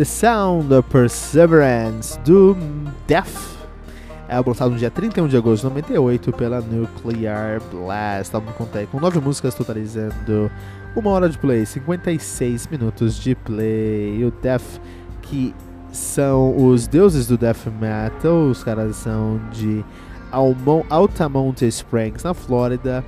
The Sound of Perseverance do Death. É lançado no dia 31 de agosto de 98 pela Nuclear Blast. Álbum conta com nove músicas, totalizando uma hora de play, 56 minutos de play. O Death, que são os deuses do death metal, os caras são de Altamont Springs, na Flórida.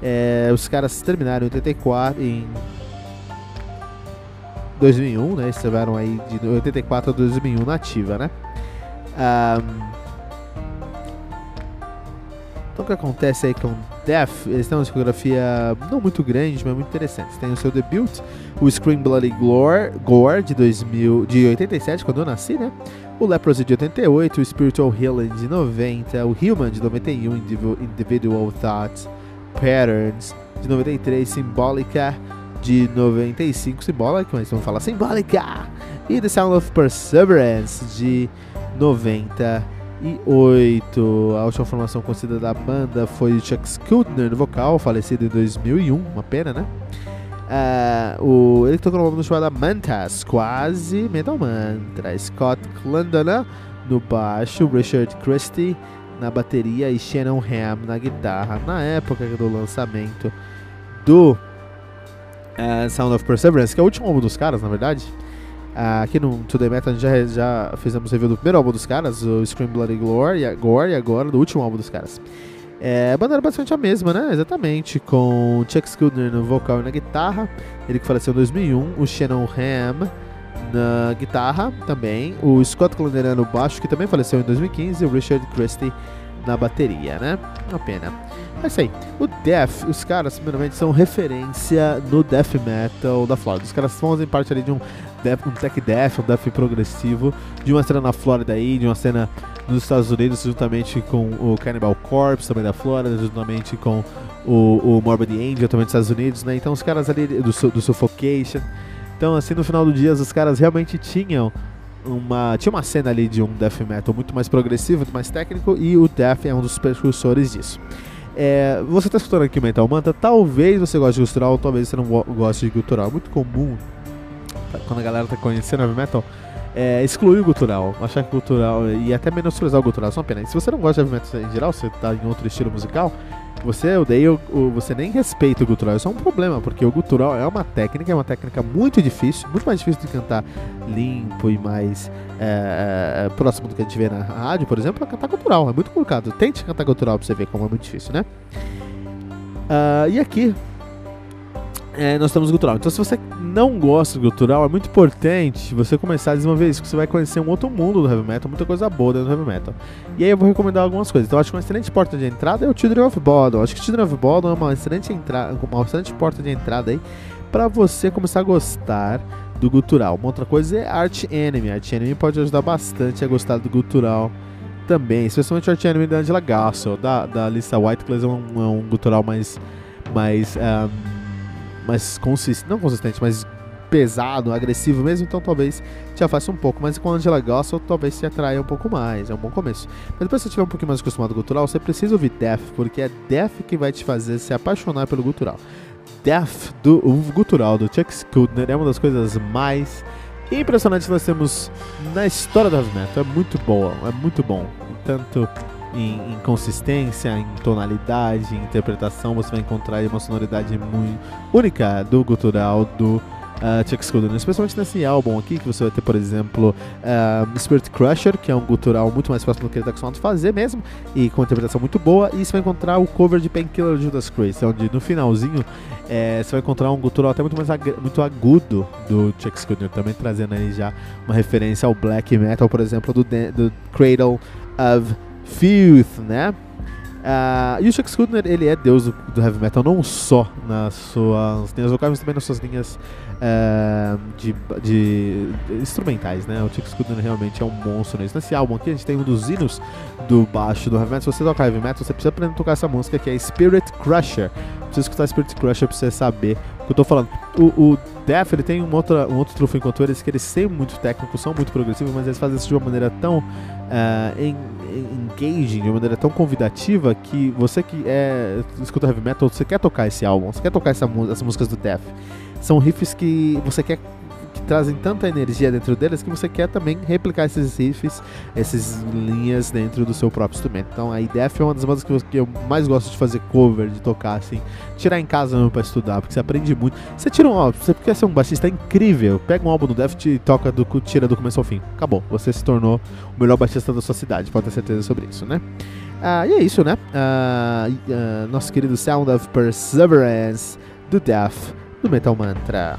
É, os caras terminaram em 84, em 2001, né? Estiveram aí de 84 a 2001 nativa, né? Um, então o que acontece aí com Death? Eles têm uma discografia não muito grande, mas muito interessante. Tem o seu debut, o Scream Bloody Gore, Gore de, 2000, de 87, quando eu nasci, né? O Leprosy de 88, o Spiritual Healing de 90, o Human de 91, Individual Thoughts Patterns de 93, Symbolica de 95, Symbolic, mas vamos falar Symbolica, e The Sound of Perseverance de 98. A última formação conhecida da banda foi Chuck Schuldner no vocal, falecido em 2001, uma pena, né? Uh, o, ele tocou no álbum chamado Mantas, quase Metal Mantra. Scott Clandona no baixo, Richard Christie na bateria e Shannon Ham na guitarra. Na época do lançamento do uh, Sound of Perseverance, que é o último álbum dos caras, na verdade. Uh, aqui no Today Metal a gente já, já fizemos review do primeiro álbum dos caras, o Scream Bloody Glory, Gore, e agora do último álbum dos caras. É, a banda era basicamente a mesma, né? Exatamente, com Chuck Schuldner no vocal e na guitarra, ele que faleceu em 2001, o Shannon Ham na guitarra também, o Scott Clandera no baixo, que também faleceu em 2015, e o Richard Christie na bateria, né? Uma pena. É isso aí. O Death, os caras, primeiramente, são referência no death metal da Flórida. Os caras fazem parte ali de um, death, um tech death, um death progressivo, de uma cena na Flórida aí, de uma cena nos Estados Unidos, juntamente com o Cannibal Corpse, também da Flórida, juntamente com o, o Morbid Angel, também dos Estados Unidos, né? Então os caras ali do, do Suffocation. Então, assim, no final do dia, os caras realmente tinham uma. Tinha uma cena ali de um death metal muito mais progressivo, muito mais técnico, e o Death é um dos precursores disso. É, você está escutando aqui Metal Manta, talvez você goste de gutural, talvez você não goste de gutural. É muito comum quando a galera está conhecendo heavy metal é, excluir o gutural, achar que o gutural e até menosprezar o gutural, só uma pena. E se você não gosta de heavy metal em geral, você está em outro estilo musical, você odeia, o, você nem respeita o gutural. Isso é um problema, porque o gutural é uma técnica, é uma técnica muito difícil, muito mais difícil de cantar limpo e mais é, é, próximo do que a gente vê na rádio, por exemplo, é cantar gutural. É muito complicado. Tente cantar gutural pra você ver como é muito difícil, né? Uh, e aqui, é, nós temos gutural. Então, se você não gosta do gutural, é muito importante você começar a desenvolver isso, porque você vai conhecer um outro mundo do heavy metal, muita coisa boa dentro do heavy metal. E aí eu vou recomendar algumas coisas. Então, acho que uma excelente porta de entrada é o Children of Bodom. Acho que Children of Bodom é uma excelente, entrada, uma excelente porta de entrada aí para você começar a gostar do gutural. Uma outra coisa é Art Enemy. Art Enemy pode ajudar bastante a gostar do gutural também, especialmente Art Enemy da Angela Gassel, da, da Lisa White, que é um, é um gutural mais. mais um, mais consistente, não consistente, mas pesado, agressivo mesmo, então talvez te afaste um pouco. Mas com a Angela Gossel, talvez te atraia um pouco mais. É um bom começo. Mas depois que você estiver um pouquinho mais acostumado com o gutural, você precisa ouvir Death, porque é Death que vai te fazer se apaixonar pelo gutural. Death, do, o gutural do Chuck Schuldner, é uma das coisas mais impressionantes que nós temos na história do heavy metal. É muito boa, é muito bom. Tanto em, em, consistência, em tonalidade, em interpretação, você vai encontrar uma sonoridade muito única do gutural do uh, Chuck Schuldiner, especialmente nesse álbum aqui, que você vai ter, por exemplo, uh, Spirit Crusher, que é um gutural muito mais próximo do que ele está acostumado a fazer mesmo, e com uma interpretação muito boa, e você vai encontrar o cover de Painkiller Judas Priest, onde no finalzinho é, você vai encontrar um gutural até muito mais muito agudo do Chuck Schuldiner, também trazendo aí já uma referência ao black metal, por exemplo, do, do Cradle of Filth, né? Uh, e o Chuck Schuldiner, ele é deus do, do, heavy metal, não só nas suas linhas vocais, mas também nas suas linhas uh, de, de, instrumentais, né? O Chuck Schuldiner realmente é um monstro nisso. Nesse álbum aqui, a gente tem um dos hinos do baixo do heavy metal. Se você tocar heavy metal, você precisa aprender a tocar essa música, que é Spirit Crusher. Precisa escutar Spirit Crusher pra você saber o que eu tô falando. O, o Death, ele tem um outro, um outro trufo enquanto eles, que eles são muito técnicos, são muito progressivos, mas eles fazem isso de uma maneira tão uh, engaging, de uma maneira tão convidativa que você que é escuta heavy metal, você quer tocar esse álbum, você quer tocar essa, as músicas do Death. São riffs que você quer trazem tanta energia dentro deles que você quer também replicar esses riffs, essas linhas dentro do seu próprio instrumento. Então a Death é uma das bandas que eu, mais gosto de fazer cover, de tocar assim, tirar em casa mesmo pra estudar, porque você aprende muito. Você tira um álbum, você quer ser um baixista incrível, pega um álbum do Death e toca do, tira do começo ao fim. Acabou, você se tornou o melhor baixista da sua cidade, pode ter certeza sobre isso, né? Ah, e é isso, né? Ah, ah, nosso querido Sound of Perseverance do Death do Metal Mantra.